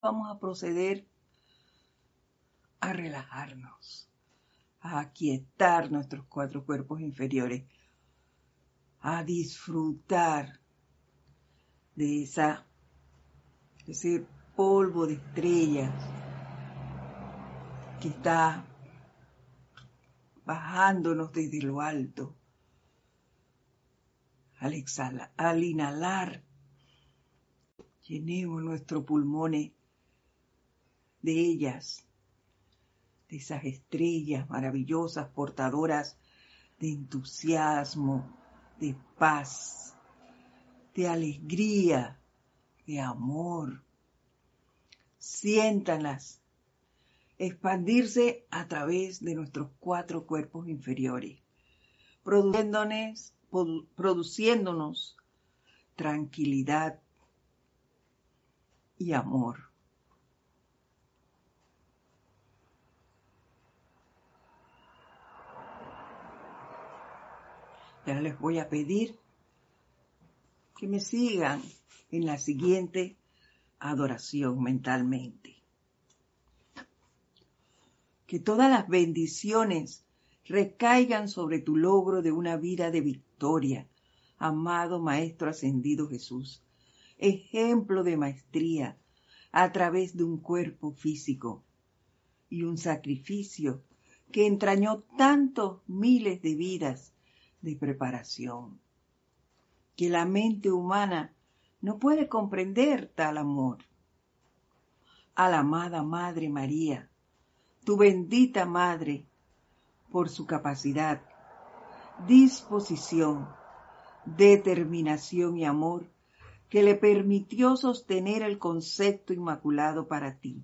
vamos a proceder a relajarnos, a aquietar nuestros cuatro cuerpos inferiores, a disfrutar de esa, ese polvo de estrellas que está bajándonos desde lo alto. Al, exhalar, al inhalar, llenemos nuestros pulmones de ellas, de esas estrellas maravillosas, portadoras de entusiasmo, de paz, de alegría, de amor. Siéntanlas expandirse a través de nuestros cuatro cuerpos inferiores, produciéndonos, produciéndonos tranquilidad y amor. Les voy a pedir que me sigan en la siguiente adoración mentalmente. Que todas las bendiciones recaigan sobre tu logro de una vida de victoria, amado Maestro Ascendido Jesús, ejemplo de maestría a través de un cuerpo físico y un sacrificio que entrañó tantos miles de vidas de preparación, que la mente humana no puede comprender tal amor. A la amada Madre María, tu bendita Madre, por su capacidad, disposición, determinación y amor que le permitió sostener el concepto inmaculado para ti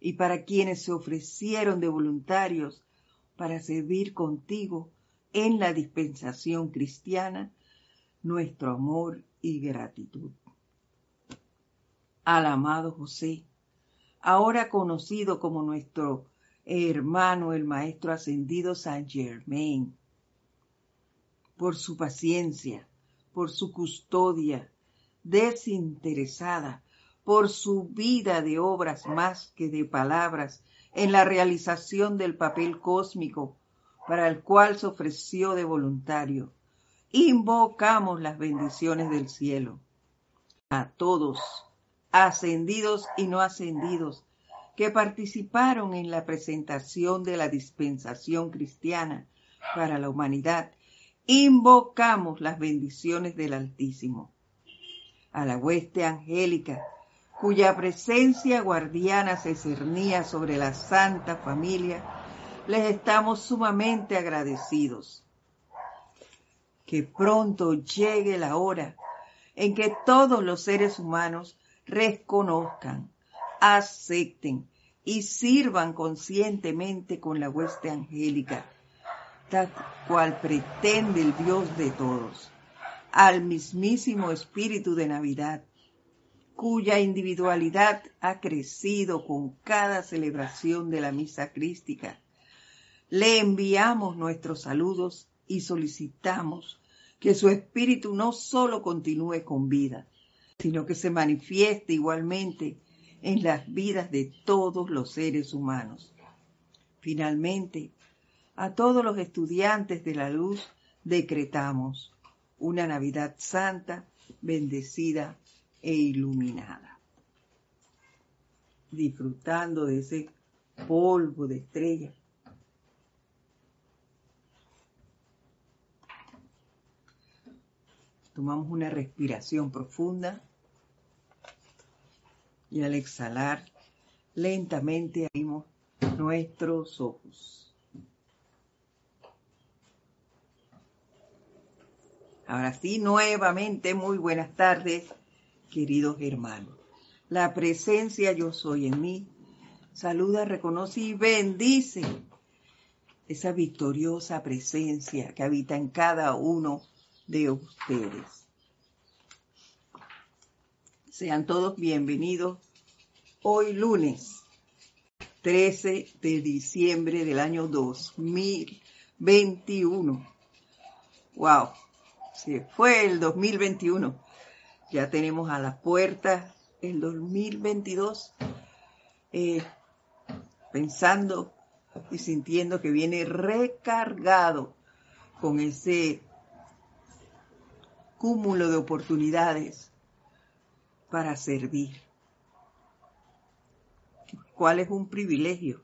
y para quienes se ofrecieron de voluntarios para servir contigo en la dispensación cristiana nuestro amor y gratitud. Al amado José, ahora conocido como nuestro hermano el Maestro Ascendido Saint Germain, por su paciencia, por su custodia desinteresada, por su vida de obras más que de palabras en la realización del papel cósmico para el cual se ofreció de voluntario. Invocamos las bendiciones del cielo a todos, ascendidos y no ascendidos, que participaron en la presentación de la dispensación cristiana para la humanidad. Invocamos las bendiciones del Altísimo. A la hueste angélica, cuya presencia guardiana se cernía sobre la Santa Familia, les estamos sumamente agradecidos. Que pronto llegue la hora en que todos los seres humanos reconozcan, acepten y sirvan conscientemente con la hueste angélica, tal cual pretende el Dios de todos, al mismísimo Espíritu de Navidad, cuya individualidad ha crecido con cada celebración de la misa crística le enviamos nuestros saludos y solicitamos que su espíritu no solo continúe con vida, sino que se manifieste igualmente en las vidas de todos los seres humanos. Finalmente, a todos los estudiantes de la luz decretamos una Navidad santa, bendecida e iluminada. Disfrutando de ese polvo de estrellas Tomamos una respiración profunda y al exhalar lentamente abrimos nuestros ojos. Ahora sí, nuevamente muy buenas tardes, queridos hermanos. La presencia yo soy en mí saluda, reconoce y bendice esa victoriosa presencia que habita en cada uno de ustedes. Sean todos bienvenidos hoy lunes 13 de diciembre del año 2021. ¡Wow! Se fue el 2021. Ya tenemos a las puertas el 2022 eh, pensando y sintiendo que viene recargado con ese cúmulo de oportunidades para servir. ¿Cuál es un privilegio?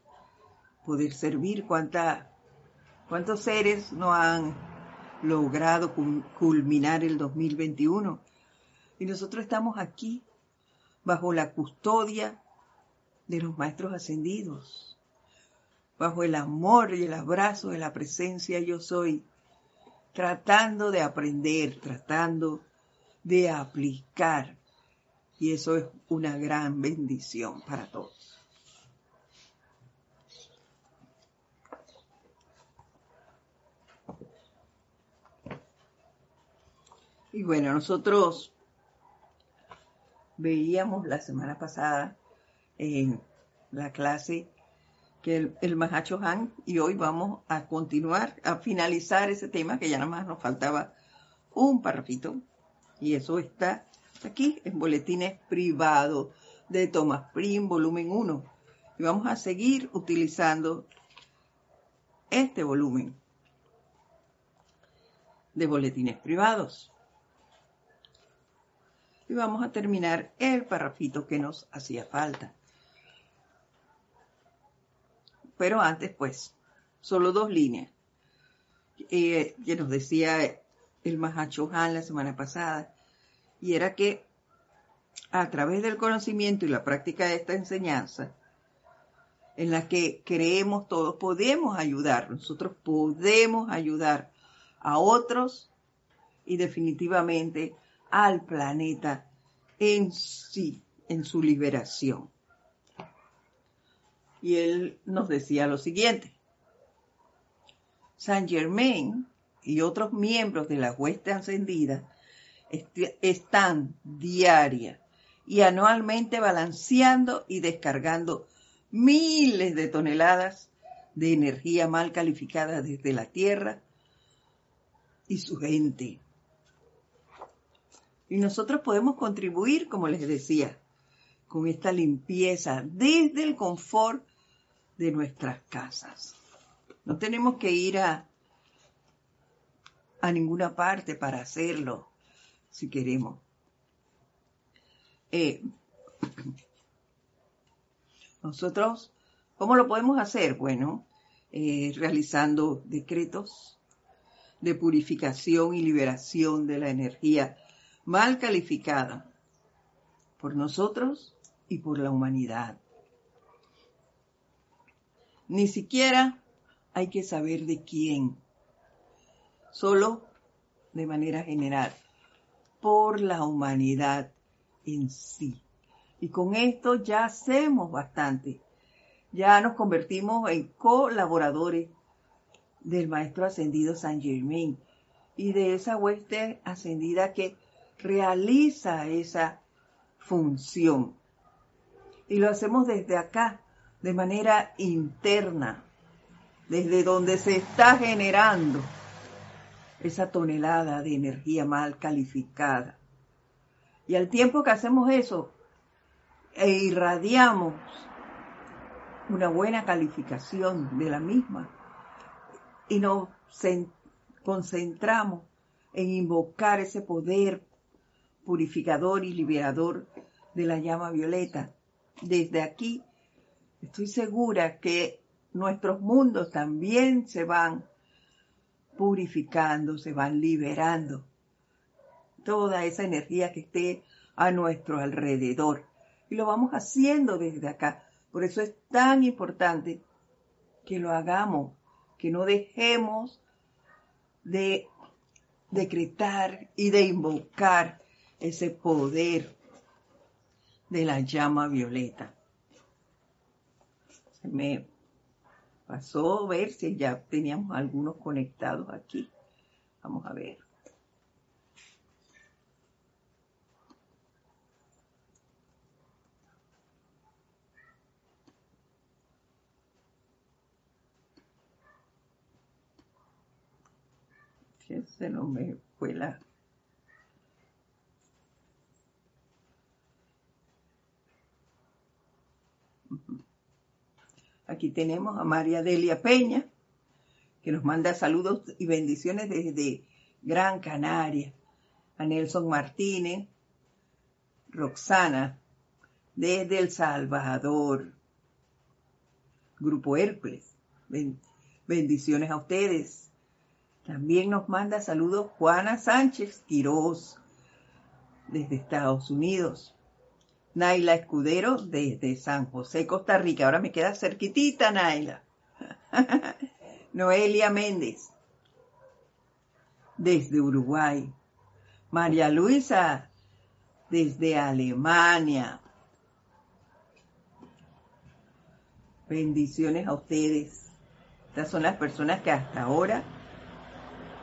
Poder servir. ¿Cuánta, ¿Cuántos seres no han logrado culminar el 2021? Y nosotros estamos aquí bajo la custodia de los maestros ascendidos, bajo el amor y el abrazo de la presencia yo soy, tratando de aprender, tratando de aplicar. Y eso es una gran bendición para todos. Y bueno, nosotros veíamos la semana pasada en la clase el, el Mahacho Han y hoy vamos a continuar, a finalizar ese tema que ya nada más nos faltaba un parrafito y eso está aquí en boletines privados de Thomas Prim, volumen 1. Y vamos a seguir utilizando este volumen de boletines privados y vamos a terminar el parrafito que nos hacía falta. Pero antes, pues, solo dos líneas. Eh, que nos decía el Mahacho Han la semana pasada, y era que a través del conocimiento y la práctica de esta enseñanza, en la que creemos todos, podemos ayudar, nosotros podemos ayudar a otros y definitivamente al planeta en sí, en su liberación. Y él nos decía lo siguiente. Saint Germain y otros miembros de la hueste ascendida están diaria y anualmente balanceando y descargando miles de toneladas de energía mal calificada desde la Tierra y su gente y nosotros podemos contribuir, como les decía, con esta limpieza desde el confort de nuestras casas. No tenemos que ir a, ninguna parte para hacerlo, si queremos. Eh, nosotros, ¿cómo lo podemos hacer? Bueno, eh, realizando decretos de purificación y liberación de la energía mal calificada por nosotros y por la humanidad. Ni siquiera hay que saber de quién, solo de manera general, por la humanidad en sí. Y con esto ya hacemos bastante. Ya nos convertimos en colaboradores del Maestro Ascendido San Germain y de esa hueste ascendida que realiza esa función. Y lo hacemos desde acá, de manera interna, desde donde se está generando esa tonelada de energía mal calificada. Y al tiempo que hacemos eso e irradiamos una buena calificación de la misma y nos concentramos en invocar ese poder purificador y liberador de la llama violeta. Desde aquí estoy segura que nuestros mundos también se van purificando, se van liberando. Toda esa energía que esté a nuestro alrededor. Y lo vamos haciendo desde acá. Por eso es tan importante que lo hagamos, que no dejemos de decretar y de invocar ese poder de la llama violeta. Se me pasó ver si ya teníamos algunos conectados aquí. Vamos a ver. Se no me fue la Aquí tenemos a María Delia Peña, que nos manda saludos y bendiciones desde Gran Canaria. A Nelson Martínez, Roxana, desde El Salvador. Grupo Hércules, bendiciones a ustedes. También nos manda saludos Juana Sánchez Quiroz, desde Estados Unidos. Naila Escudero desde San José, Costa Rica. Ahora me queda cerquitita, Naila. Noelia Méndez desde Uruguay. María Luisa desde Alemania. Bendiciones a ustedes. Estas son las personas que hasta ahora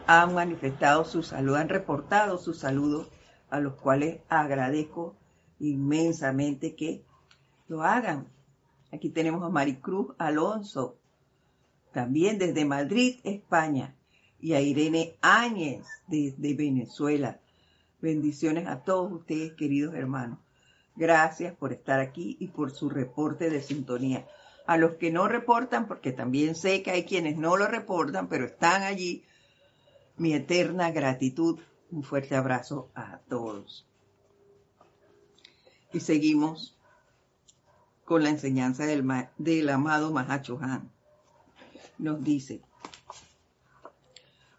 han manifestado su salud, han reportado su saludo, a los cuales agradezco inmensamente que lo hagan. Aquí tenemos a Maricruz Alonso, también desde Madrid, España, y a Irene Áñez desde Venezuela. Bendiciones a todos ustedes, queridos hermanos. Gracias por estar aquí y por su reporte de sintonía. A los que no reportan, porque también sé que hay quienes no lo reportan, pero están allí, mi eterna gratitud. Un fuerte abrazo a todos. Y seguimos con la enseñanza del, del amado Mahacho Han. Nos dice,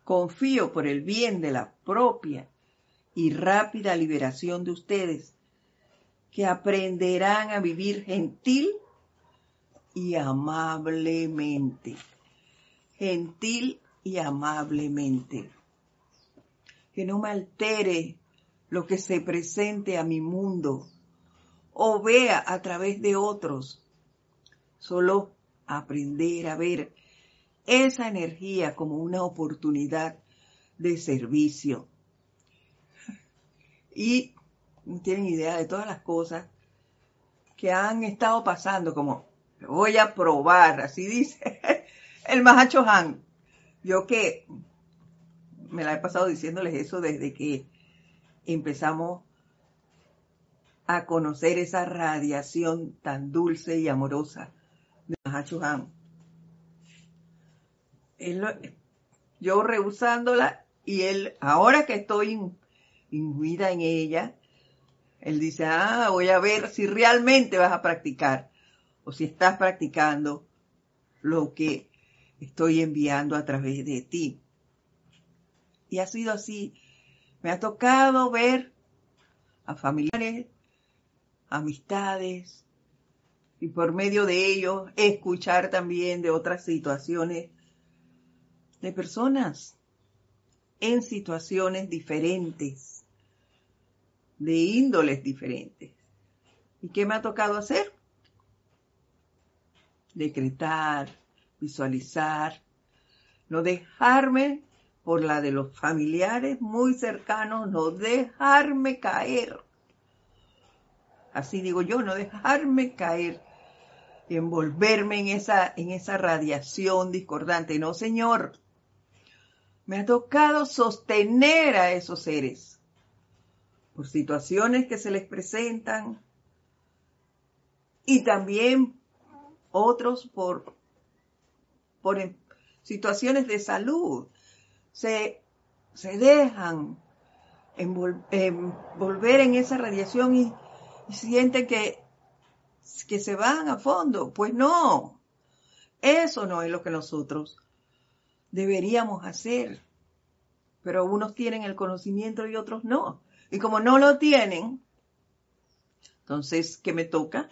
confío por el bien de la propia y rápida liberación de ustedes, que aprenderán a vivir gentil y amablemente. Gentil y amablemente. Que no me altere lo que se presente a mi mundo o vea a través de otros. Solo aprender a ver esa energía como una oportunidad de servicio. Y tienen idea de todas las cosas que han estado pasando, como voy a probar, así dice el Mahacho Han. Yo que me la he pasado diciéndoles eso desde que empezamos a conocer esa radiación tan dulce y amorosa de Mahachohan. yo rehusándola y él, ahora que estoy imbuida en ella, él dice, ah, voy a ver si realmente vas a practicar o si estás practicando lo que estoy enviando a través de ti. Y ha sido así. Me ha tocado ver a familiares amistades y por medio de ellos escuchar también de otras situaciones de personas en situaciones diferentes, de índoles diferentes. ¿Y qué me ha tocado hacer? Decretar, visualizar, no dejarme por la de los familiares muy cercanos, no dejarme caer así digo yo, no dejarme caer, envolverme en esa, en esa radiación discordante. No, Señor, me ha tocado sostener a esos seres por situaciones que se les presentan y también otros por, por situaciones de salud. Se, se dejan envolver en esa radiación y y sienten que, que se van a fondo. Pues no, eso no es lo que nosotros deberíamos hacer. Pero unos tienen el conocimiento y otros no. Y como no lo tienen, entonces, ¿qué me toca?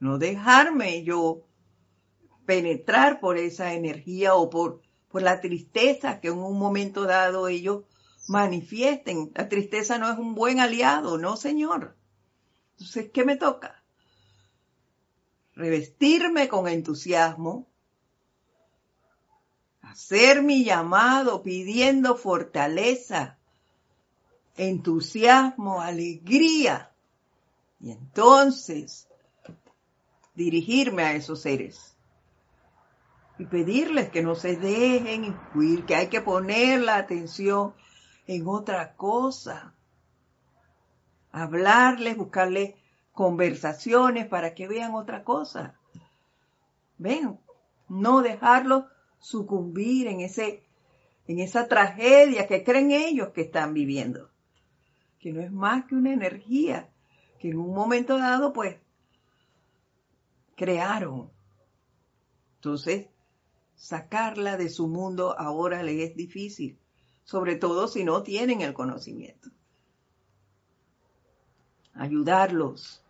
No dejarme yo penetrar por esa energía o por, por la tristeza que en un momento dado ellos manifiesten. La tristeza no es un buen aliado, no, señor. Entonces, ¿qué me toca? Revestirme con entusiasmo, hacer mi llamado pidiendo fortaleza, entusiasmo, alegría, y entonces dirigirme a esos seres y pedirles que no se dejen influir, que hay que poner la atención en otra cosa hablarles, buscarles conversaciones para que vean otra cosa. Ven, no dejarlo sucumbir en ese en esa tragedia que creen ellos que están viviendo, que no es más que una energía que en un momento dado pues crearon. Entonces, sacarla de su mundo ahora les es difícil, sobre todo si no tienen el conocimiento. Ayudarlos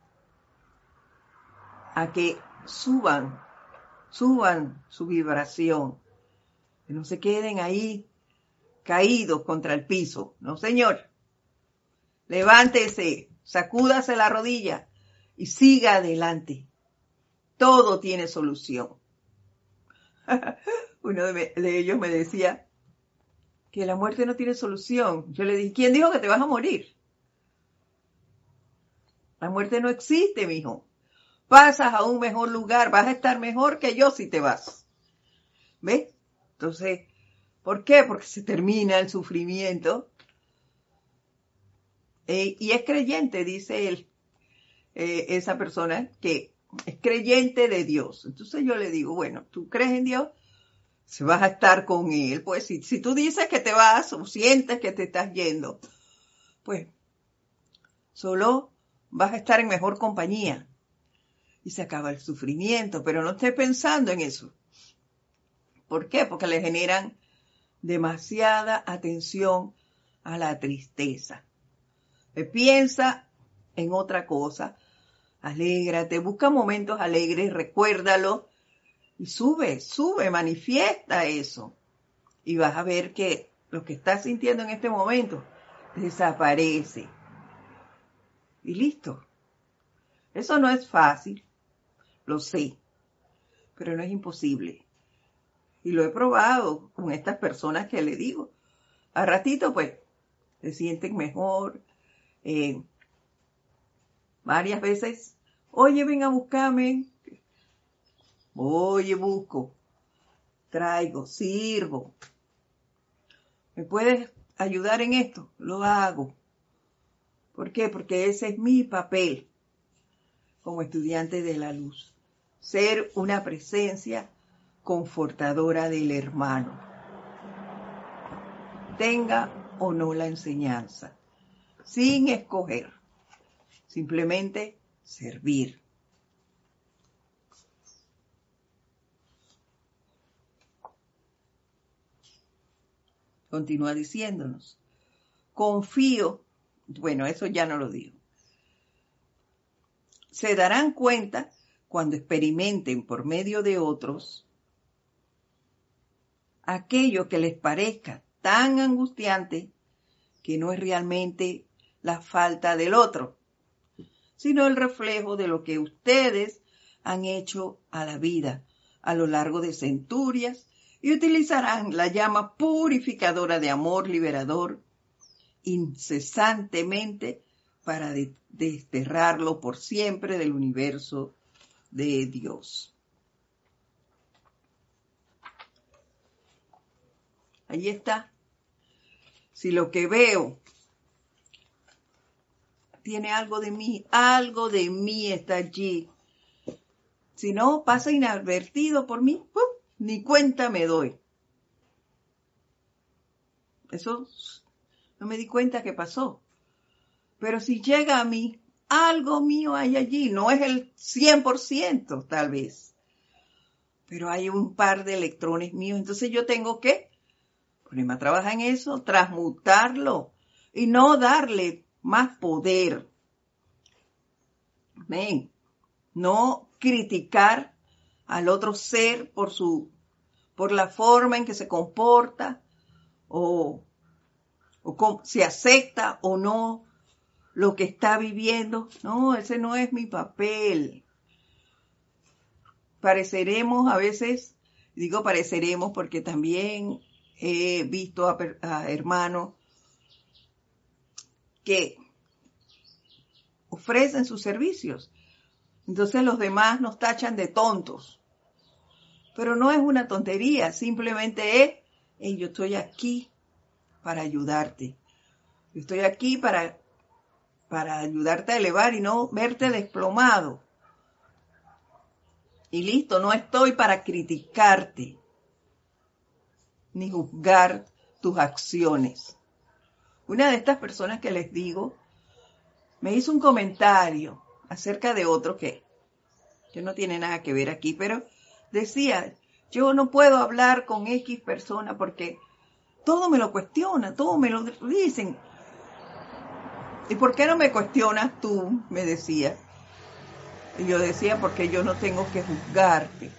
a que suban, suban su vibración, que no se queden ahí caídos contra el piso. No, señor. Levántese, sacúdase la rodilla y siga adelante. Todo tiene solución. Uno de, ellos me decía que la muerte no tiene solución. Yo le dije, ¿quién dijo que te vas a morir? La muerte no existe, mijo. Pasas a un mejor lugar, vas a estar mejor que yo si te vas. ¿Ves? Entonces, ¿por qué? Porque se termina el sufrimiento. Eh, y es creyente, dice él, eh, esa persona, que es creyente de Dios. Entonces yo le digo, bueno, ¿tú crees en Dios? Si vas a estar con Él, pues si tú dices que te vas o sientes que te estás yendo, pues solo vas a estar en mejor compañía y se acaba el sufrimiento, pero no estés pensando en eso. ¿Por qué? Porque le generan demasiada atención a la tristeza. Piensa en otra cosa, alégrate, busca momentos alegres, recuérdalo y sube, sube, manifiesta eso. Y vas a ver que lo que estás sintiendo en este momento desaparece. Y listo. Eso no es fácil, lo sé, pero no es imposible. Y lo he probado con estas personas que le digo. A ratito, pues, se sienten mejor. Eh, varias veces, oye, ven a buscarme. Oye, busco. Traigo, sirvo. ¿Me puedes ayudar en esto? Lo hago. ¿Por qué? Porque ese es mi papel como estudiante de la luz. Ser una presencia confortadora del hermano. Tenga o no la enseñanza, sin escoger, simplemente servir. Continúa diciéndonos, confío, bueno, eso ya no lo digo, se darán cuenta cuando experimenten por medio de otros aquello que les parezca tan angustiante que no es realmente la falta del otro, sino el reflejo de lo que ustedes han hecho a la vida a lo largo de centurias y utilizarán la llama purificadora de amor liberador incesantemente para desterrarlo por siempre del universo de Dios. Ahí está. Si lo que veo tiene algo de mí, algo de mí está allí. Si no, pasa inadvertido por mí, ni cuenta me doy. Eso no me di cuenta que pasó. Pero si llega a mí, algo mío hay allí. No es el 100% tal vez. Pero hay un par de electrones míos. Entonces yo tengo que Prima trabaja en eso, transmutarlo y no darle más poder. Ven, no criticar al otro ser por su, por la forma en que se comporta o, o si acepta o no lo que está viviendo. No, ese no es mi papel. Pareceremos a veces, digo pareceremos porque también he visto a, hermanos que ofrecen sus servicios. Entonces los demás nos tachan de tontos. Pero no es una tontería, simplemente es, yo estoy aquí para ayudarte. Yo estoy aquí para para ayudarte a elevar y no verte desplomado. Y listo, no estoy para criticarte ni juzgar tus acciones. Una de estas personas que les digo me hizo un comentario acerca de otro que, que no tiene nada que ver aquí, pero decía, yo no puedo hablar con X persona porque todo me lo cuestiona, todo me lo dicen. ¿Y por qué no me cuestionas tú? Me decía. Y yo decía, porque yo no tengo que juzgarte.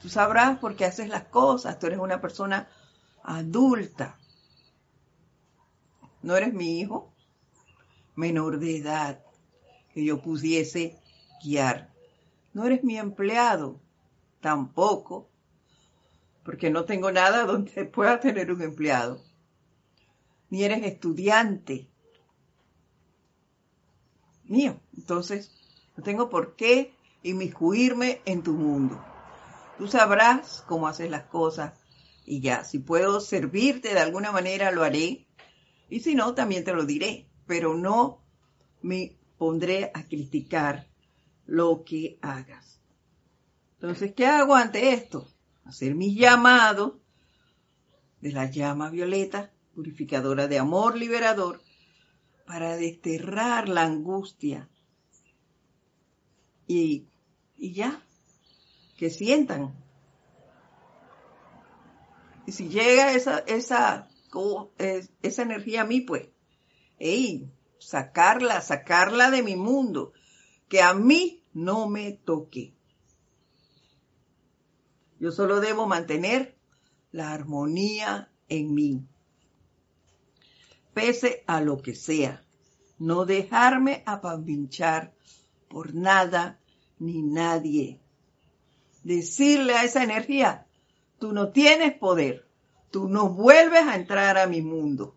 Tú sabrás por qué haces las cosas. Tú eres una persona adulta. No eres mi hijo menor de edad que yo pudiese guiar. No eres mi empleado tampoco, porque no tengo nada donde pueda tener un empleado. Ni eres estudiante mío. Entonces, no tengo por qué inmiscuirme en tu mundo. Tú sabrás cómo haces las cosas y ya, si puedo servirte de alguna manera, lo haré. Y si no, también te lo diré. Pero no me pondré a criticar lo que hagas. Entonces, ¿qué hago ante esto? Hacer mis llamados de la llama violeta, purificadora de amor liberador, para desterrar la angustia. Y, y ya, que sientan. Y si llega esa, esa, esa energía a mí, pues, hey, sacarla, sacarla de mi mundo, que a mí no me toque. Yo solo debo mantener la armonía en mí, pese a lo que sea, no dejarme apabinchar por nada ni nadie decirle a esa energía, tú no tienes poder, tú no vuelves a entrar a mi mundo.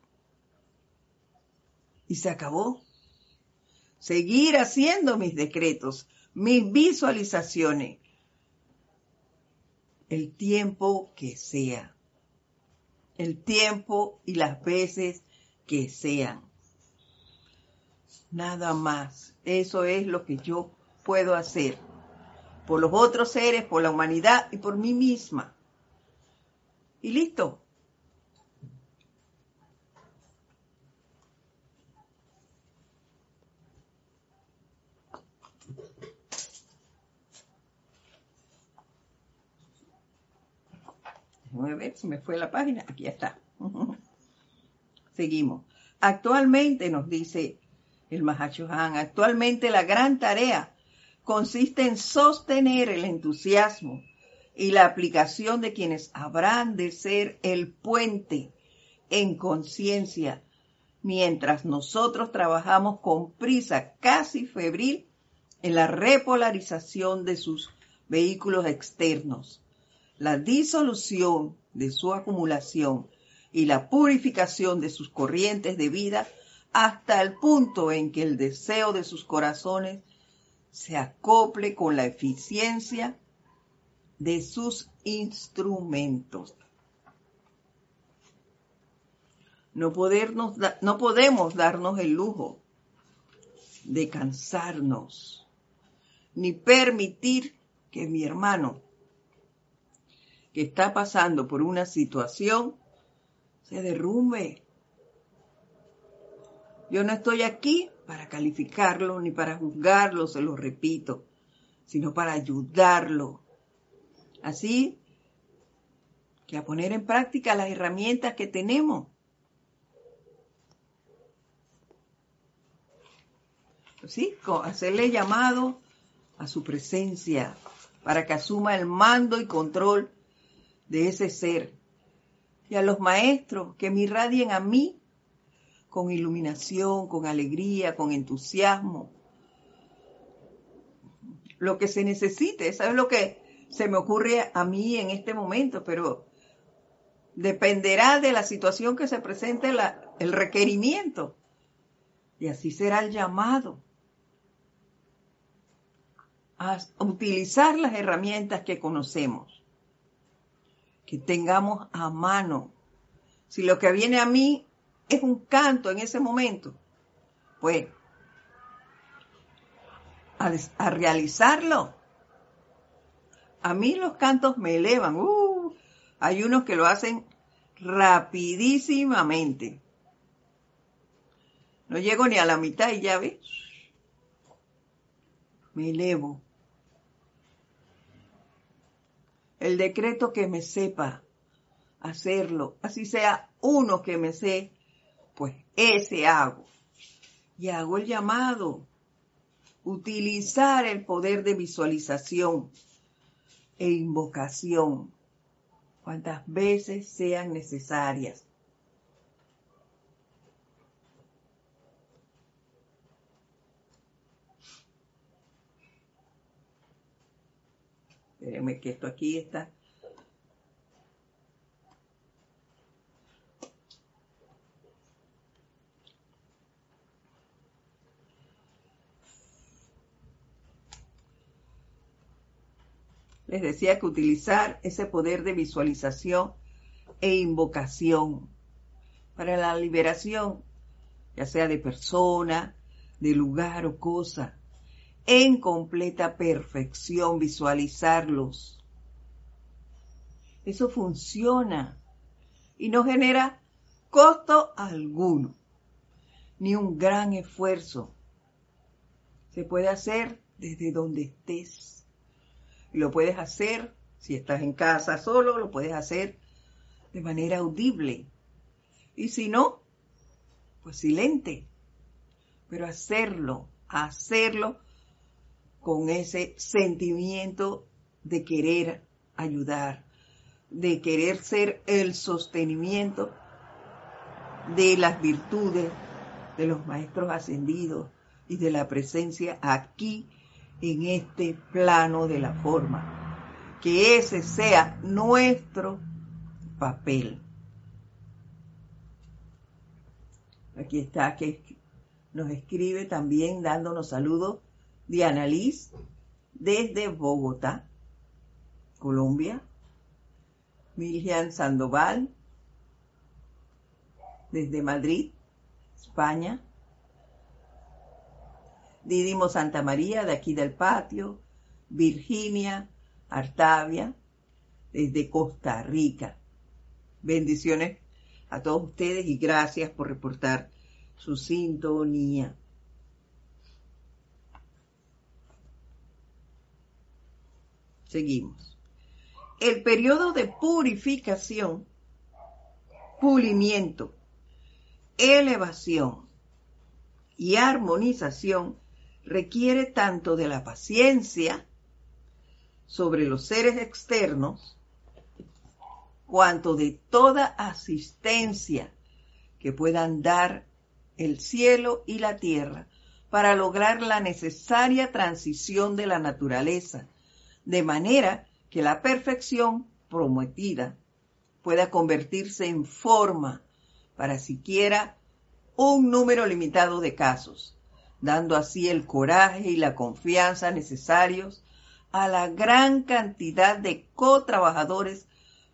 Y se acabó. Seguir haciendo mis decretos, mis visualizaciones, el tiempo que sea, el tiempo y las veces que sean. Nada más. Eso es lo que yo puedo hacer por los otros seres, por la humanidad y por mí misma. Y listo. Si me fue la página. Aquí está. Seguimos. Actualmente, nos dice el Mahashohan, actualmente la gran tarea consiste en sostener el entusiasmo y la aplicación de quienes habrán de ser el puente en conciencia, mientras nosotros trabajamos con prisa casi febril en la repolarización de sus vehículos externos, la disolución de su acumulación y la purificación de sus corrientes de vida hasta el punto en que el deseo de sus corazones se acople con la eficiencia de sus instrumentos. No, podernos, no podemos darnos el lujo de cansarnos, ni permitir que mi hermano, que está pasando por una situación, se derrumbe. Yo no estoy aquí para calificarlo ni para juzgarlo, se lo repito, sino para ayudarlo. Así que a poner en práctica las herramientas que tenemos. ¿Sí? Hacerle llamado a su presencia para que asuma el mando y control de ese ser. Y a los maestros que me irradien a mí con iluminación, con alegría, con entusiasmo. Lo que se necesite, eso es lo que se me ocurre a mí en este momento, pero dependerá de la situación que se presente el requerimiento. Y así será el llamado a utilizar las herramientas que conocemos, que tengamos a mano. Si lo que viene a mí es un canto en ese momento. pues, a, realizarlo. A mí los cantos me elevan. Uh, hay unos que lo hacen rapidísimamente. No llego ni a la mitad y ya ves. Me elevo. El decreto que me sepa hacerlo, así sea uno que me sé, pues ese hago. Y hago el llamado utilizar el poder de visualización e invocación cuantas veces sean necesarias. Espérenme que esto aquí está. Les decía que utilizar ese poder de visualización e invocación para la liberación, ya sea de persona, de lugar o cosa, en completa perfección, visualizarlos. Eso funciona y no genera costo alguno, ni un gran esfuerzo. Se puede hacer desde donde estés lo puedes hacer, si estás en casa solo, lo puedes hacer de manera audible. Y si no, pues silente. Pero hacerlo, hacerlo con ese sentimiento de querer ayudar, de querer ser el sostenimiento de las virtudes de los maestros ascendidos y de la presencia aquí en este plano de la forma. Que ese sea nuestro papel. Aquí está que nos escribe también dándonos saludos Diana Liz desde Bogotá, Colombia. Miljan Sandoval desde Madrid, España. Didimo Santa María, de aquí del patio, Virginia, Artavia, desde Costa Rica. Bendiciones a todos ustedes y gracias por reportar su sintonía. Seguimos. El periodo de purificación, pulimiento, elevación y armonización requiere tanto de la paciencia sobre los seres externos, cuanto de toda asistencia que puedan dar el cielo y la tierra para lograr la necesaria transición de la naturaleza, de manera que la perfección prometida pueda convertirse en forma para siquiera un número limitado de casos dando así el coraje y la confianza necesarios a la gran cantidad de cotrabajadores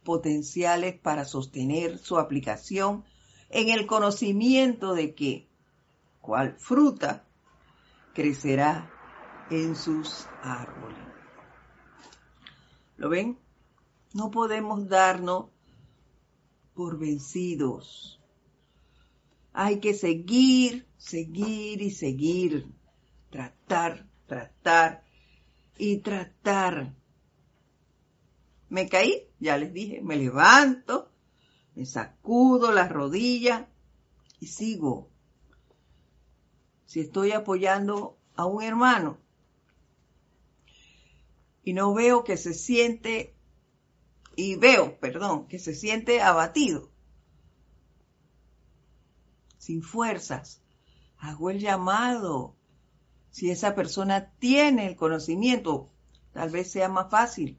potenciales para sostener su aplicación en el conocimiento de que, cual fruta, crecerá en sus árboles. ¿Lo ven? No podemos darnos por vencidos. Hay que seguir seguir y seguir, tratar, tratar y tratar. Me caí, ya les dije, me levanto, me sacudo las rodillas y sigo. Si estoy apoyando a un hermano y no veo que se siente, y veo, perdón, que se siente abatido, sin fuerzas, hago el llamado. Si esa persona tiene el conocimiento, tal vez sea más fácil.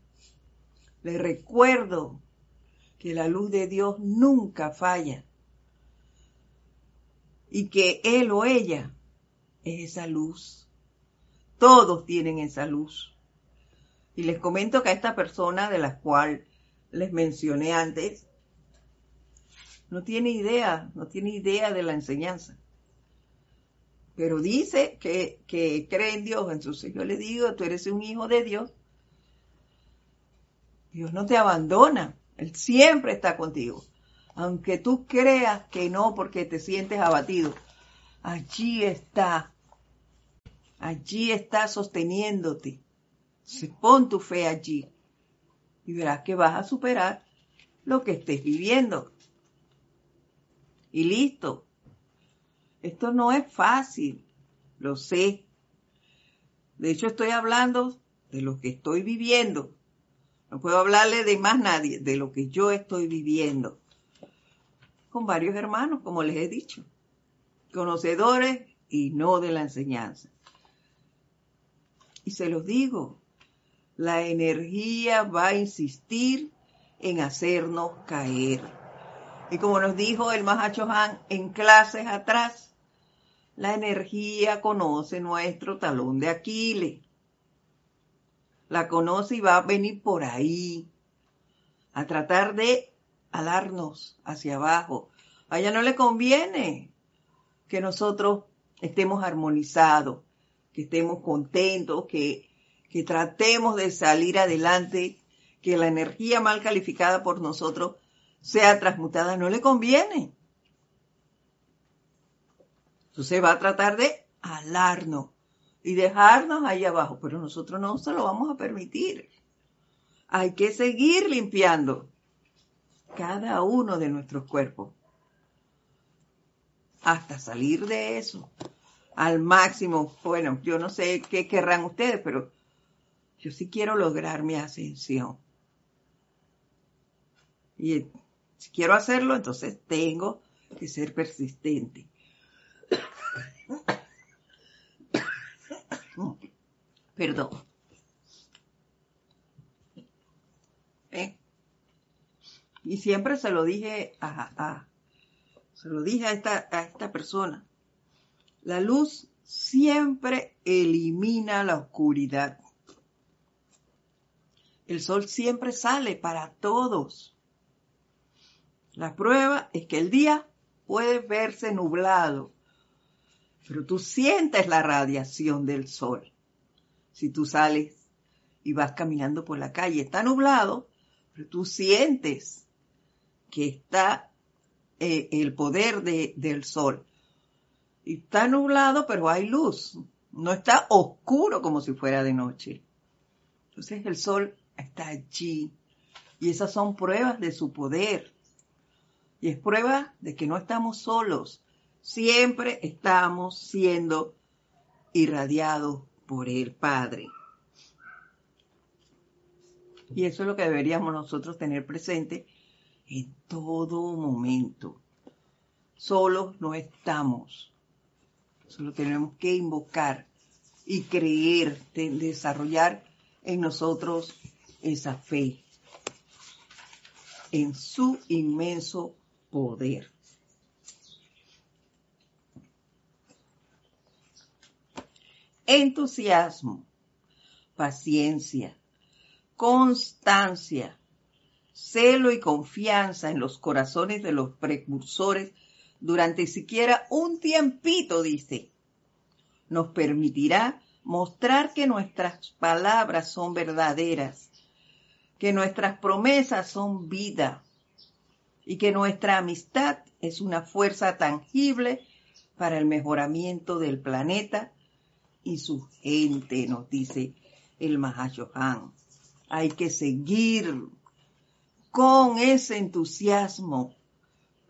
Le recuerdo que la luz de Dios nunca falla y que él o ella es esa luz. Todos tienen esa luz. Y les comento que a esta persona de la cual les mencioné antes, no tiene idea, no tiene idea de la enseñanza pero dice que, que cree en Dios. Entonces yo le digo, tú eres un hijo de Dios. Dios no te abandona, Él siempre está contigo. Aunque tú creas que no porque te sientes abatido, allí está, allí está sosteniéndote. Se pon tu fe allí y verás que vas a superar lo que estés viviendo. Y listo. Esto no es fácil, lo sé. De hecho, estoy hablando de lo que estoy viviendo. No puedo hablarle de más nadie, de lo que yo estoy viviendo. Con varios hermanos, como les he dicho. Conocedores y no de la enseñanza. Y se los digo, la energía va a insistir en hacernos caer. Y como nos dijo el Mahacho Han en clases atrás, la energía conoce nuestro talón de Aquiles. La conoce y va a venir por ahí a tratar de alarnos hacia abajo. A ella no le conviene que nosotros estemos armonizados, que estemos contentos, que, que tratemos de salir adelante, que la energía mal calificada por nosotros sea transmutada. No le conviene. Entonces va a tratar de alarnos y dejarnos ahí abajo, pero nosotros no se lo vamos a permitir. Hay que seguir limpiando cada uno de nuestros cuerpos hasta salir de eso al máximo. Bueno, yo no sé qué querrán ustedes, pero yo sí quiero lograr mi ascensión. Y si quiero hacerlo, entonces tengo que ser persistente. Perdón. ¿Eh? Y siempre se lo dije a, se lo dije a esta, a esta persona. La luz siempre elimina la oscuridad. El sol siempre sale para todos. La prueba es que el día puede verse nublado, pero tú sientes la radiación del sol. Si tú sales y vas caminando por la calle, está nublado, pero tú sientes que está eh, el poder del sol. Y está nublado, pero hay luz. No está oscuro como si fuera de noche. Entonces el sol está allí. Y esas son pruebas de su poder. Y es prueba de que no estamos solos. Siempre estamos siendo irradiados por el Padre. Y eso es lo que deberíamos nosotros tener presente en todo momento. Solos no estamos. Solo tenemos que invocar y creer, desarrollar en nosotros esa fe, en su inmenso poder. Entusiasmo, paciencia, constancia, celo y confianza en los corazones de los precursores durante siquiera un tiempito, dice, nos permitirá mostrar que nuestras palabras son verdaderas, que nuestras promesas son vida y que nuestra amistad es una fuerza tangible para el mejoramiento del planeta y su gente, nos dice el Mahashohan. Hay que seguir con ese entusiasmo,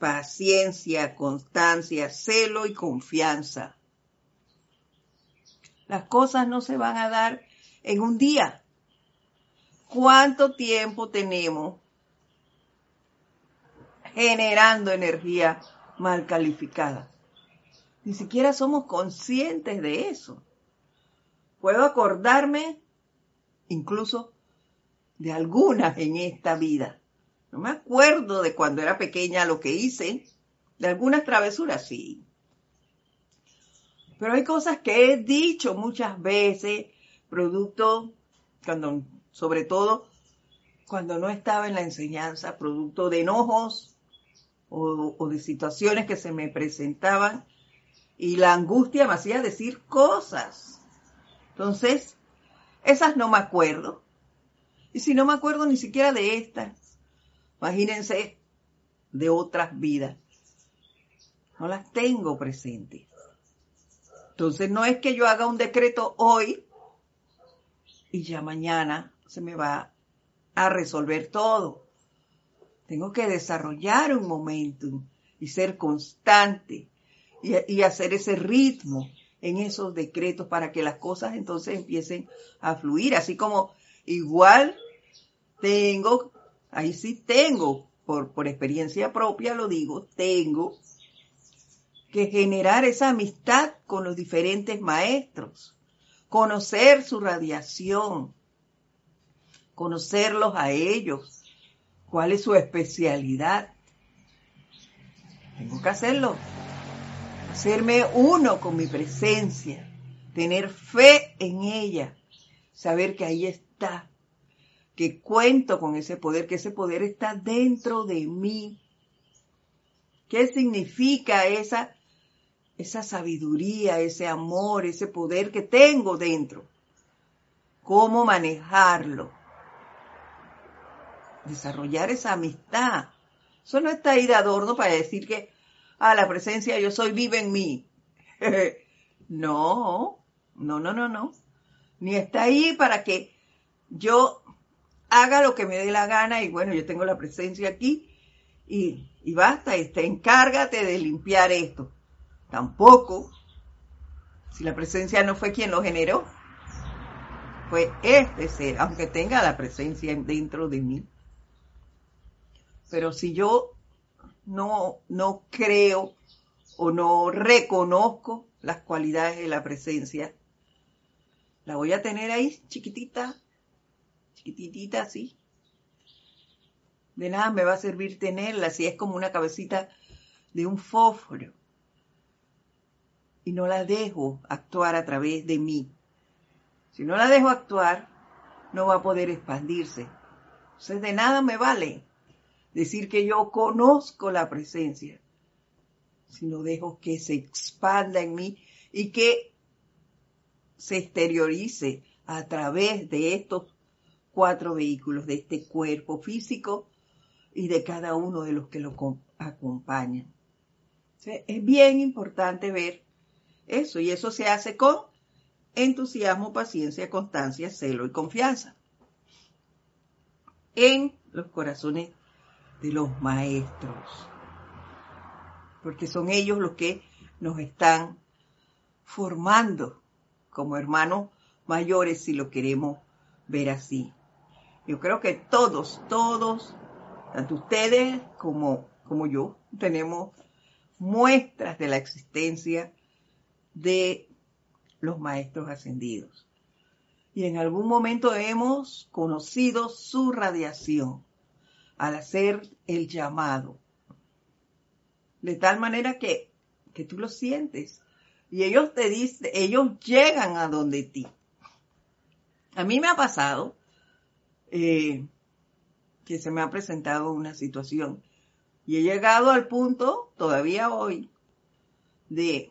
paciencia, constancia, celo y confianza. Las cosas no se van a dar en un día. ¿Cuánto tiempo tenemos generando energía mal calificada? Ni siquiera somos conscientes de eso. Puedo acordarme incluso de algunas en esta vida no me acuerdo de cuando era pequeña lo que hice. De algunas travesuras, sí. Pero hay cosas que he dicho muchas veces, producto, cuando, sobre todo cuando no estaba en la enseñanza, producto de enojos o, de situaciones que se me presentaban y la angustia me hacía decir cosas. Entonces, esas no me acuerdo. Y si no me acuerdo ni siquiera de estas, imagínense de otras vidas. No las tengo presentes. Entonces no es que yo haga un decreto hoy y ya mañana se me va a resolver todo. Tengo que desarrollar un momentum y ser constante y, hacer ese ritmo en esos decretos para que las cosas entonces empiecen a fluir. Así como igual tengo, ahí sí tengo, por, por experiencia propia lo digo, tengo que generar esa amistad con los diferentes maestros, conocer su radiación, conocerlos a ellos, cuál es su especialidad. Tengo que hacerlo hacerme uno con mi presencia, tener fe en ella, saber que ahí está, que cuento con ese poder, que ese poder está dentro de mí. ¿Qué significa esa, esa sabiduría, ese amor, ese poder que tengo dentro? ¿Cómo manejarlo? Desarrollar esa amistad. Eso no está ahí de adorno para decir que ah, la presencia yo soy vive en mí. no, no, no, no, no. Ni está ahí para que yo haga lo que me dé la gana y bueno, yo tengo la presencia aquí y, y basta, este, encárgate de limpiar esto. Tampoco, si la presencia no fue quien lo generó, fue este ser, aunque tenga la presencia dentro de mí. Pero si yo no, no creo o no reconozco las cualidades de la presencia, la voy a tener ahí chiquitita, chiquitita así. De nada me va a servir tenerla si es como una cabecita de un fósforo. Y no la dejo actuar a través de mí. Si no la dejo actuar, no va a poder expandirse. Entonces de nada me vale decir que yo conozco la presencia, sino dejo que se expanda en mí y que se exteriorice a través de estos cuatro vehículos, de este cuerpo físico y de cada uno de los que lo acompañan. es bien importante ver eso y eso se hace con entusiasmo, paciencia, constancia, celo y confianza en los corazones de los maestros, porque son ellos los que nos están formando como hermanos mayores, si lo queremos ver así. Yo creo que todos, todos, tanto ustedes como, como yo, tenemos muestras de la existencia de los maestros ascendidos. Y en algún momento hemos conocido su radiación al hacer el llamado. De tal manera que, que tú lo sientes. Y ellos te dicen, ellos llegan a donde ti. A mí me ha pasado eh, que se me ha presentado una situación y he llegado al punto, todavía hoy, de,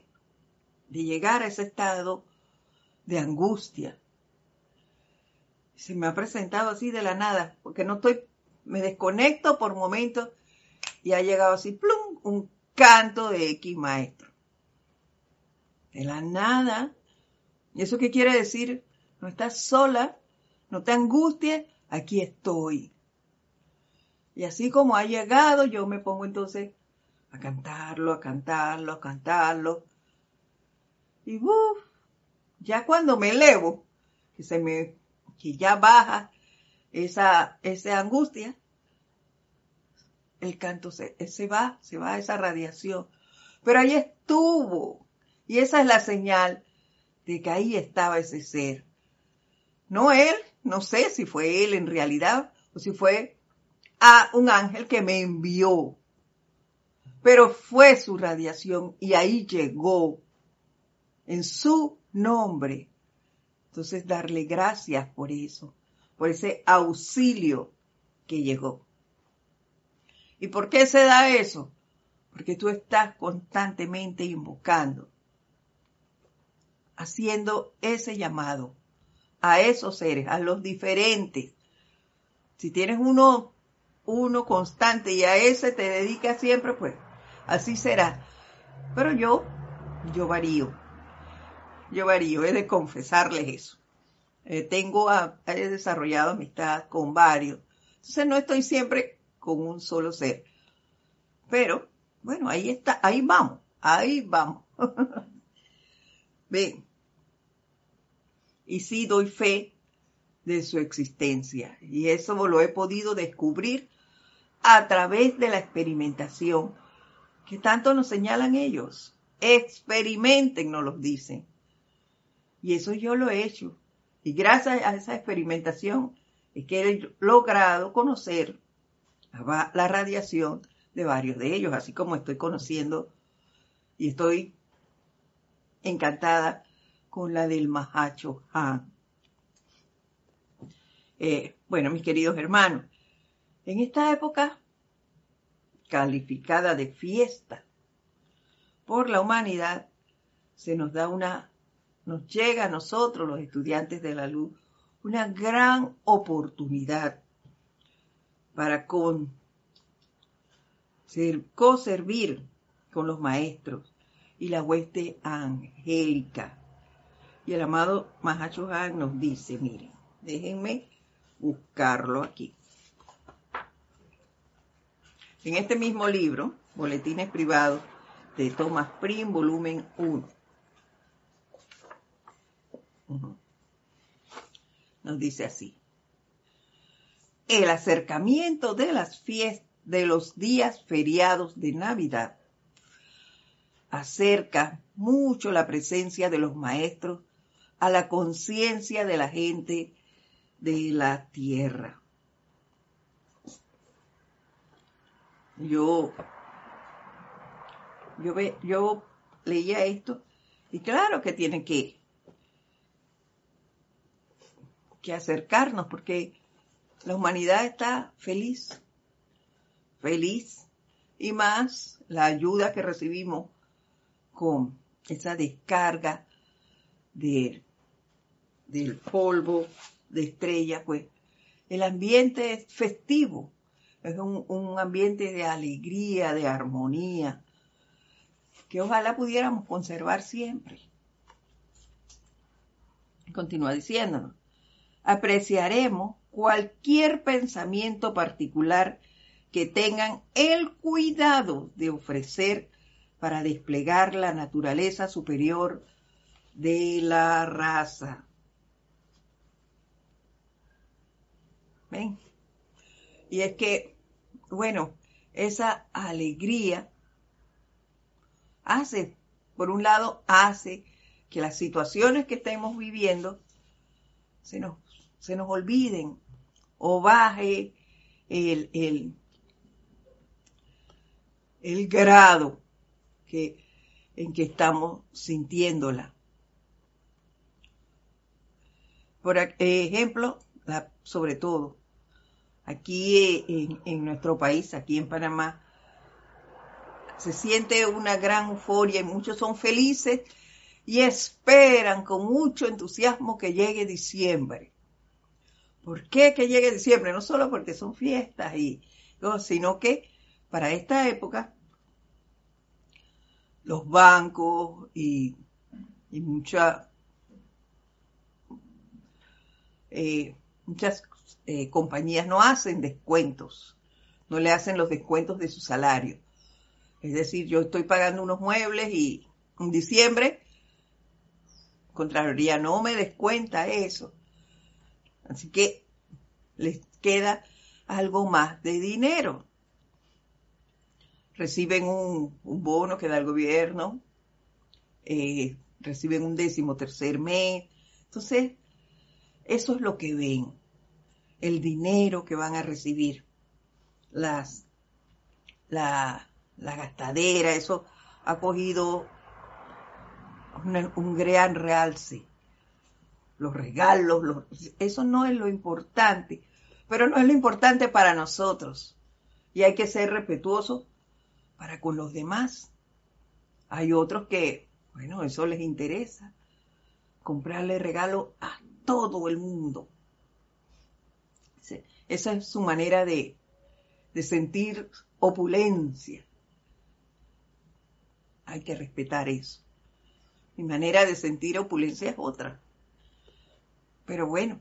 de llegar a ese estado de angustia. Se me ha presentado así de la nada, porque no estoy me desconecto por momentos y ha llegado así, plum, un canto de X maestro. De la nada. ¿Y eso qué quiere decir? No estás sola, no te angusties, aquí estoy. Y así como ha llegado, yo me pongo entonces a cantarlo, a cantarlo, a cantarlo. Y uff, ya cuando me elevo, que se me, que ya baja esa, esa angustia, el canto se, se va, se va esa radiación. Pero ahí estuvo. Y esa es la señal de que ahí estaba ese ser. No él, no sé si fue él en realidad o si fue a un ángel que me envió. Pero fue su radiación y ahí llegó en su nombre. Entonces darle gracias por eso por ese auxilio que llegó. ¿Y por qué se da eso? Porque tú estás constantemente invocando haciendo ese llamado a esos seres, a los diferentes. Si tienes uno, uno constante y a ese te dedicas siempre, pues así será. Pero yo, yo varío. Yo varío, he de confesarles eso. Eh, tengo, he desarrollado amistad con varios. Entonces no estoy siempre con un solo ser. Pero, bueno, ahí está, ahí vamos, ahí vamos. Ven. Y sí doy fe de su existencia. Y eso lo he podido descubrir a través de la experimentación que tanto nos señalan ellos. Experimenten, nos los dicen. Y eso yo lo he hecho. Y gracias a esa experimentación es que he logrado conocer la radiación de varios de ellos, así como estoy conociendo y estoy encantada con la del Mahacho Han. Eh, bueno, mis queridos hermanos, en esta época calificada de fiesta por la humanidad, se nos da una, nos llega a nosotros, los estudiantes de la luz, una gran oportunidad para con, ser, co-servir con los maestros y la hueste angélica. Y el amado Mahacho nos dice, miren, déjenme buscarlo aquí. En este mismo libro, Boletines Privados de Thomas Prim, volumen 1. Nos dice así. El acercamiento de las fiestas, de los días feriados de Navidad acerca mucho la presencia de los maestros a la conciencia de la gente de la tierra. Yo, yo, ve, yo leía esto y claro que tiene que, que acercarnos porque la humanidad está feliz, feliz y más la ayuda que recibimos con esa descarga de, del polvo de estrella, pues el ambiente es festivo, es un, un ambiente de alegría, de armonía, que ojalá pudiéramos conservar siempre. Continúa diciéndonos, apreciaremos cualquier pensamiento particular que tengan el cuidado de ofrecer para desplegar la naturaleza superior de la raza. ¿Ven? Y es que, bueno, esa alegría hace, por un lado, hace que las situaciones que estemos viviendo se nos, se nos olviden o baje el, el, grado que, en que estamos sintiéndola. Por ejemplo, sobre todo, aquí en, en nuestro país, aquí en Panamá, se siente una gran euforia y muchos son felices y esperan con mucho entusiasmo que llegue diciembre. ¿Por qué que llegue diciembre? No solo porque son fiestas, y, sino que para esta época los bancos y, mucha, eh, muchas eh, compañías no hacen descuentos, no le hacen los descuentos de su salario. Es decir, yo estoy pagando unos muebles y en diciembre, Contraloría no me descuenta eso. Así que les queda algo más de dinero. Reciben un, bono que da el gobierno, eh, reciben un décimo tercer mes. Entonces, eso es lo que ven, el dinero que van a recibir, las, la, la gastadera, eso ha cogido un gran realce los regalos, eso no es lo importante, pero no es lo importante para nosotros. Y hay que ser respetuoso para con los demás. Hay otros que, bueno, eso les interesa. comprarle regalo a todo el mundo. Esa es su manera de, de sentir opulencia. Hay que respetar eso. Mi manera de sentir opulencia es otra. Pero bueno,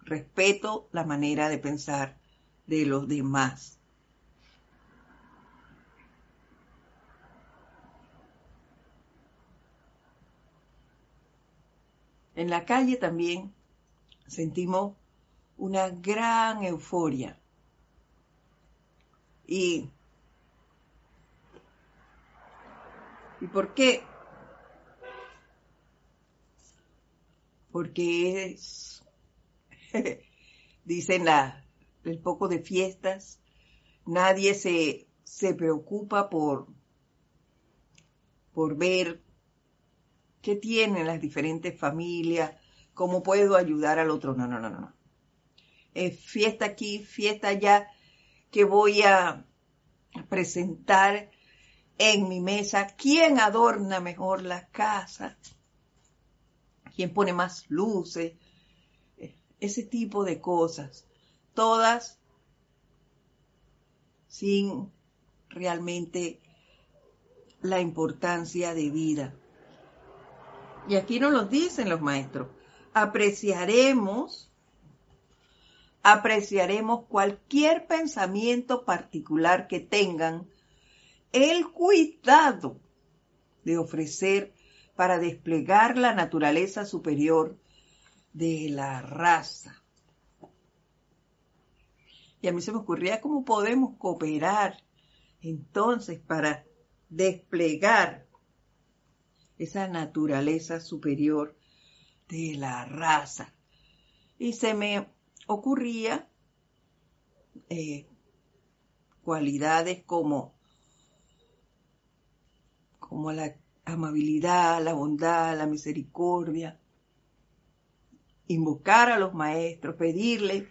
respeto la manera de pensar de los demás. En la calle también sentimos una gran euforia. Y, ¿Y por qué? Porque es, dicen la, el poco de fiestas, nadie se, se preocupa por, por ver qué tienen las diferentes familias, cómo puedo ayudar al otro. No, no, no, no. Es fiesta aquí, fiesta allá, que voy a presentar en mi mesa quién adorna mejor la casa, quién pone más luces, ese tipo de cosas. Todas sin realmente la importancia de vida. Y aquí nos lo dicen los maestros. Apreciaremos, apreciaremos cualquier pensamiento particular que tengan el cuidado de ofrecer para desplegar la naturaleza superior de la raza. Y a mí se me ocurría cómo podemos cooperar entonces para desplegar esa naturaleza superior de la raza. Y se me ocurría eh, cualidades como, como la amabilidad, la bondad, la misericordia, invocar a los maestros, pedirles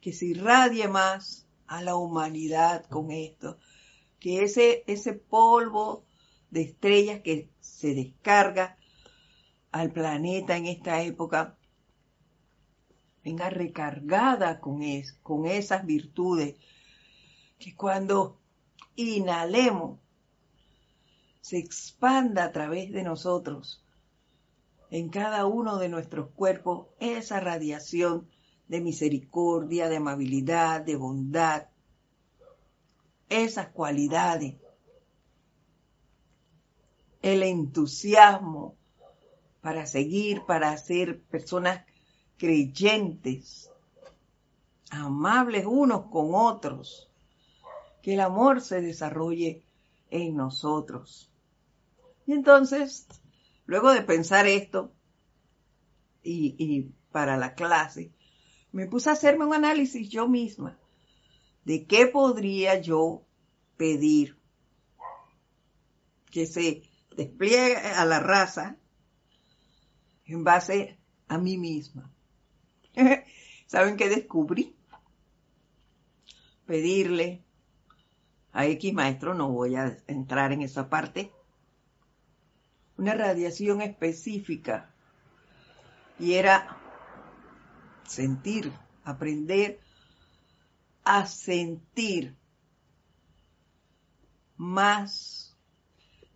que se irradie más a la humanidad con esto, que ese, ese polvo de estrellas que se descarga al planeta en esta época venga recargada con, es, con esas virtudes que cuando inhalemos se expanda a través de nosotros en cada uno de nuestros cuerpos esa radiación de misericordia, de amabilidad, de bondad, esas cualidades el entusiasmo para seguir, para ser personas creyentes, amables unos con otros, que el amor se desarrolle en nosotros. Y entonces, luego de pensar esto, y, para la clase, me puse a hacerme un análisis yo misma de qué podría yo pedir que se despliegue a la raza en base a mí misma. ¿Saben qué descubrí? Pedirle a X maestro, no voy a entrar en esa parte, una radiación específica y era sentir, aprender a sentir más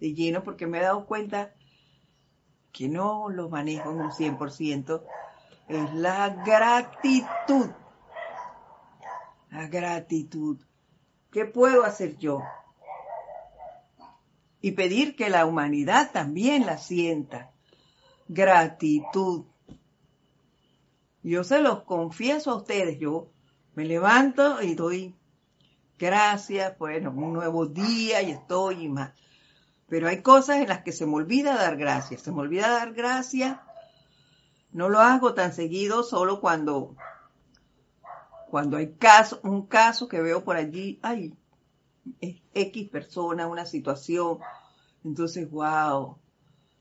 de lleno porque me he dado cuenta que no lo manejo en un 100%, es la gratitud. La gratitud. ¿Qué puedo hacer yo? Y pedir que la humanidad también la sienta. Gratitud. Yo se los confieso a ustedes, yo me levanto y doy gracias, bueno, un nuevo día y estoy más pero hay cosas en las que se me olvida dar gracias. Se me olvida dar gracias. No lo hago tan seguido, solo cuando, cuando hay caso, un caso que veo por allí, hay X persona, una situación. Entonces, wow,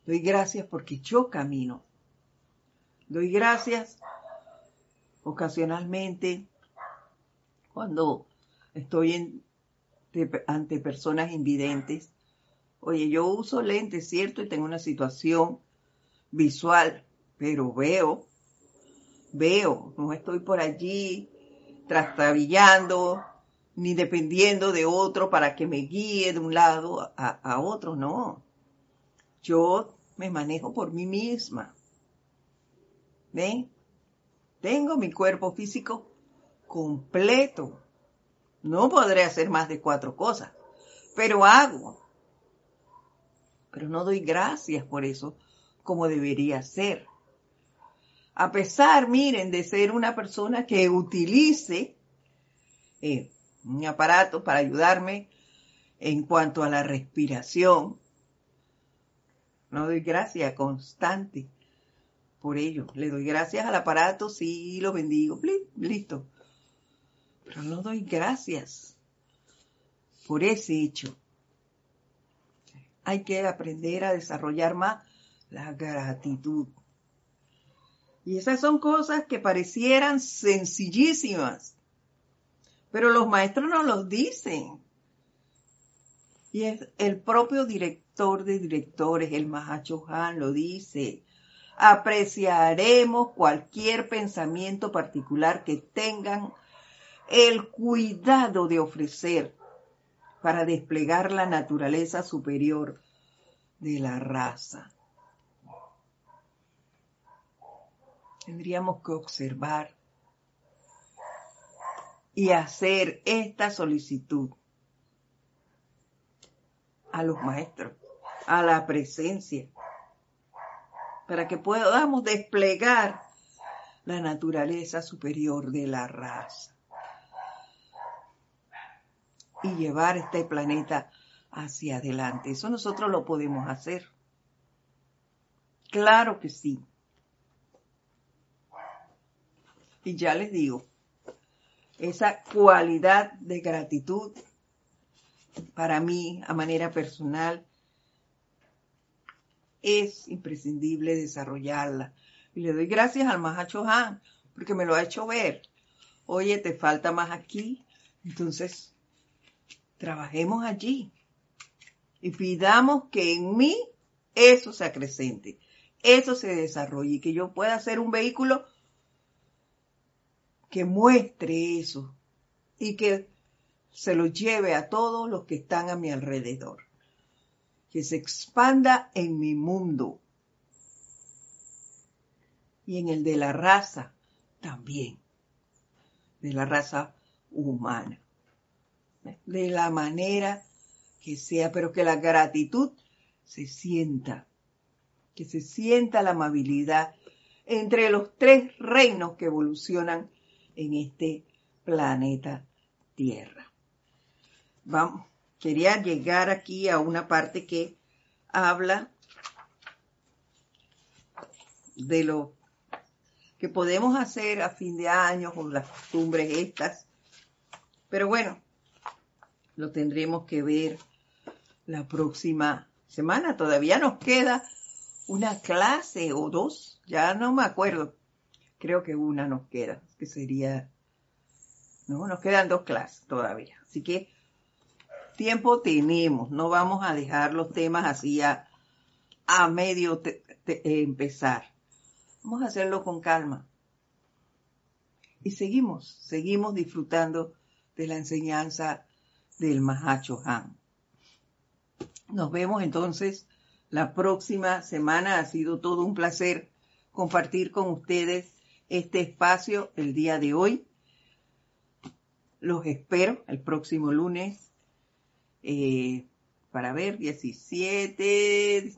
doy gracias porque yo camino. Doy gracias ocasionalmente cuando estoy ante personas invidentes Oye, yo uso lentes, ¿cierto? Y tengo una situación visual, pero veo, veo, no estoy por allí trastabillando ni dependiendo de otro para que me guíe de un lado a, otro, no. Yo me manejo por mí misma. ¿Ven? Tengo mi cuerpo físico completo. No podré hacer más de cuatro cosas, pero hago. Pero no doy gracias por eso como debería ser. A pesar, miren, de ser una persona que utilice eh, un aparato para ayudarme en cuanto a la respiración, no doy gracias constante por ello. Le doy gracias al aparato, sí, lo bendigo, listo. Pero no doy gracias por ese hecho. Hay que aprender a desarrollar más la gratitud. Y esas son cosas que parecieran sencillísimas, pero los maestros nos los dicen. Y es el propio director de directores, el Mahacho Han, lo dice. Apreciaremos cualquier pensamiento particular que tengan el cuidado de ofrecer para desplegar la naturaleza superior de la raza. Tendríamos que observar y hacer esta solicitud a los maestros, a la presencia, para que podamos desplegar la naturaleza superior de la raza y llevar este planeta hacia adelante. Eso nosotros lo podemos hacer. Claro que sí. Y ya les digo, esa cualidad de gratitud para mí a manera personal es imprescindible desarrollarla. Y le doy gracias al Mahacho Han porque me lo ha hecho ver. Oye, te falta más aquí. Entonces, trabajemos allí y pidamos que en mí eso se acrecente, eso se desarrolle y que yo pueda ser un vehículo que muestre eso y que se lo lleve a todos los que están a mi alrededor. Que se expanda en mi mundo. Y en el de la raza también, de la raza humana, de la manera que sea, pero que la gratitud se sienta, que se sienta la amabilidad entre los tres reinos que evolucionan en este planeta Tierra. Vamos, quería llegar aquí a una parte que habla de lo que podemos hacer a fin de año con las costumbres estas. Pero bueno, lo tendremos que ver la próxima semana. Todavía nos queda una clase o dos, ya no me acuerdo. Creo que una nos queda, que sería... No, nos quedan dos clases todavía. Así que tiempo tenemos, no vamos a dejar los temas así a, medio empezar. Vamos a hacerlo con calma. Y seguimos, seguimos disfrutando de la enseñanza del Mahacho Han. Nos vemos entonces la próxima semana. Ha sido todo un placer compartir con ustedes este espacio el día de hoy. Los espero el próximo lunes eh, para ver 17,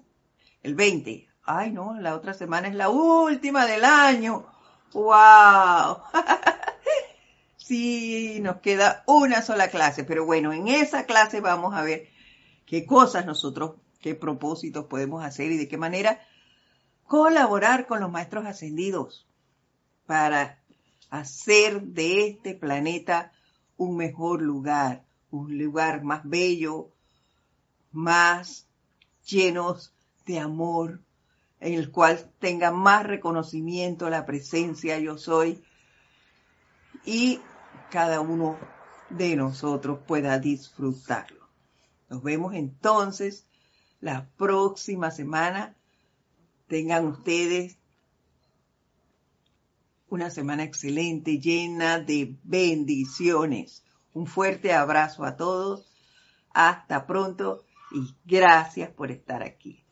el 20. Ay, no, la otra semana es la última del año. ¡Wow! sí, nos queda una sola clase, pero bueno, en esa clase vamos a ver qué cosas nosotros, qué propósitos podemos hacer y de qué manera colaborar con los maestros ascendidos para hacer de este planeta un mejor lugar, un lugar más bello, más llenos de amor, en el cual tenga más reconocimiento la presencia yo soy y cada uno de nosotros pueda disfrutarlo. Nos vemos entonces la próxima semana Tengan ustedes una semana excelente, llena de bendiciones. Un fuerte abrazo a todos. Hasta pronto y gracias por estar aquí.